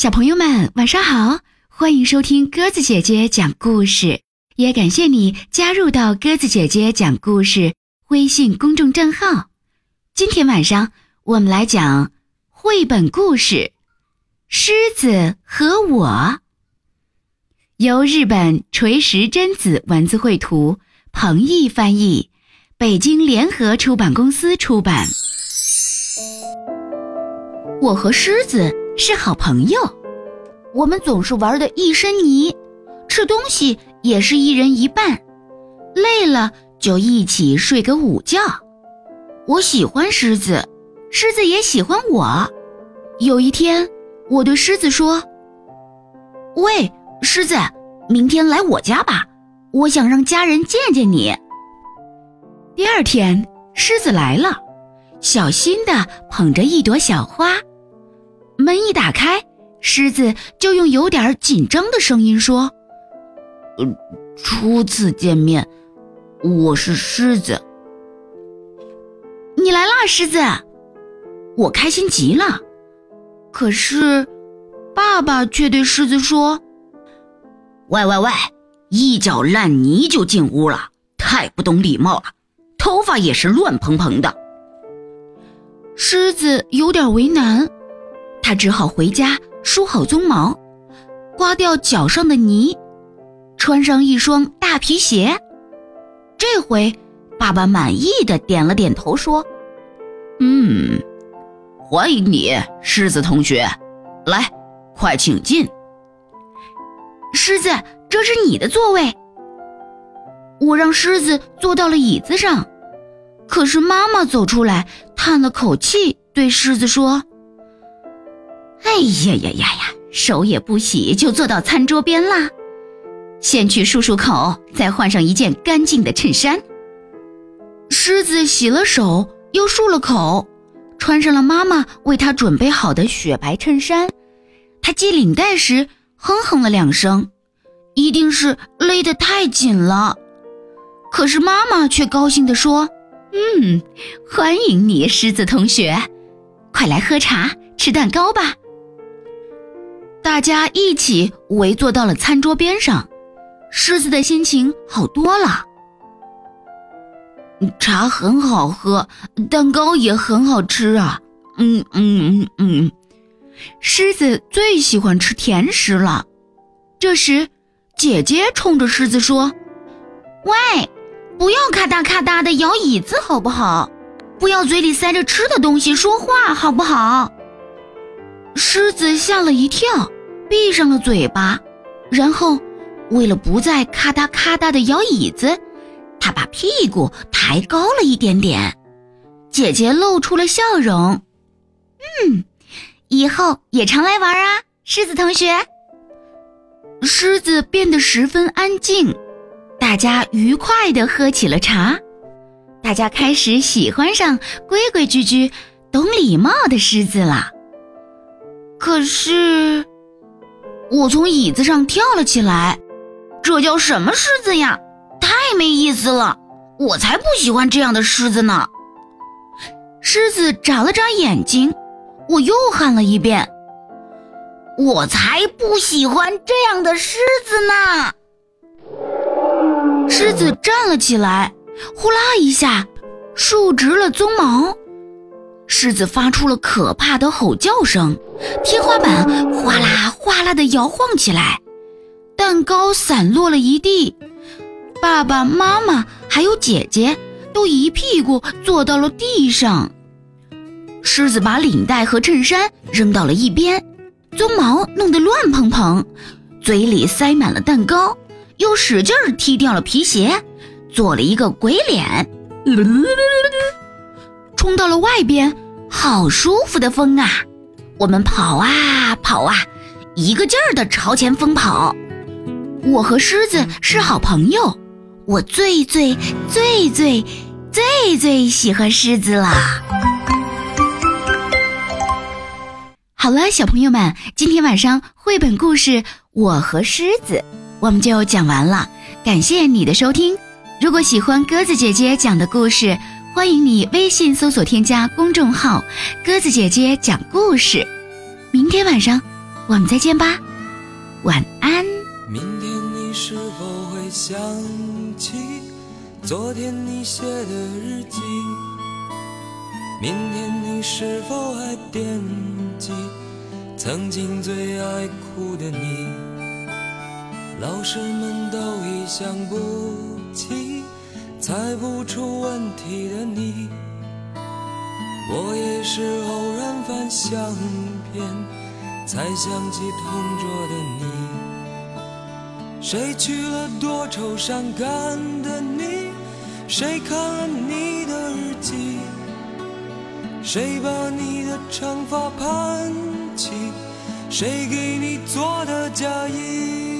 小朋友们，晚上好！欢迎收听鸽子姐姐讲故事，也感谢你加入到鸽子姐姐讲故事微信公众账号。今天晚上我们来讲绘本故事《狮子和我》，由日本垂石真子文字绘图，彭毅翻译，北京联合出版公司出版。我和狮子。是好朋友，我们总是玩的一身泥，吃东西也是一人一半，累了就一起睡个午觉。我喜欢狮子，狮子也喜欢我。有一天，我对狮子说：“喂，狮子，明天来我家吧，我想让家人见见你。”第二天，狮子来了，小心的捧着一朵小花。门一打开，狮子就用有点紧张的声音说：“呃，初次见面，我是狮子。你来啦，狮子！我开心极了。可是，爸爸却对狮子说：‘喂喂喂，一脚烂泥就进屋了，太不懂礼貌了，头发也是乱蓬蓬的。’狮子有点为难。”他只好回家梳好鬃毛，刮掉脚上的泥，穿上一双大皮鞋。这回，爸爸满意的点了点头，说：“嗯，欢迎你，狮子同学，来，快请进。狮子，这是你的座位。”我让狮子坐到了椅子上，可是妈妈走出来，叹了口气，对狮子说。哎呀呀呀呀！手也不洗就坐到餐桌边啦。先去漱漱口，再换上一件干净的衬衫。狮子洗了手，又漱了口，穿上了妈妈为他准备好的雪白衬衫。他系领带时哼哼了两声，一定是勒得太紧了。可是妈妈却高兴地说：“嗯，欢迎你，狮子同学，快来喝茶、吃蛋糕吧。”大家一起围坐到了餐桌边上，狮子的心情好多了。茶很好喝，蛋糕也很好吃啊！嗯嗯嗯嗯，狮子最喜欢吃甜食了。这时，姐姐冲着狮子说：“喂，不要咔嗒咔嗒的摇椅子好不好？不要嘴里塞着吃的东西说话好不好？”狮子吓了一跳，闭上了嘴巴，然后为了不再咔嗒咔嗒的摇椅子，他把屁股抬高了一点点。姐姐露出了笑容：“嗯，以后也常来玩啊，狮子同学。”狮子变得十分安静，大家愉快地喝起了茶。大家开始喜欢上规规矩矩、懂礼貌的狮子了。可是，我从椅子上跳了起来，这叫什么狮子呀？太没意思了！我才不喜欢这样的狮子呢。狮子眨了眨眼睛，我又喊了一遍：“我才不喜欢这样的狮子呢！”狮子站了起来，呼啦一下，竖直了鬃毛。狮子发出了可怕的吼叫声，天花板哗啦哗啦地摇晃起来，蛋糕散落了一地，爸爸妈妈还有姐姐都一屁股坐到了地上。狮子把领带和衬衫扔到了一边，鬃毛弄得乱蓬蓬，嘴里塞满了蛋糕，又使劲踢掉了皮鞋，做了一个鬼脸。冲到了外边，好舒服的风啊！我们跑啊跑啊，一个劲儿的朝前疯跑。我和狮子是好朋友，我最最最最最最喜欢狮子了。好了，小朋友们，今天晚上绘本故事《我和狮子》我们就讲完了，感谢你的收听。如果喜欢鸽子姐姐讲的故事，欢迎你微信搜索添加公众号“鸽子姐姐讲故事”。明天晚上，我们再见吧，晚安。明天你是否会想起昨天你写的日记？明天你是否还惦记曾经最爱哭的你？老师们都已想不起猜不出问题的你，我也是偶然翻相片才想起同桌的你。谁去了多愁善感的你？谁看了你的日记？谁把你的长发盘起？谁给你做的嫁衣？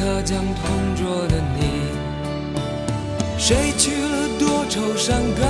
他讲同桌的你。谁去了多愁善感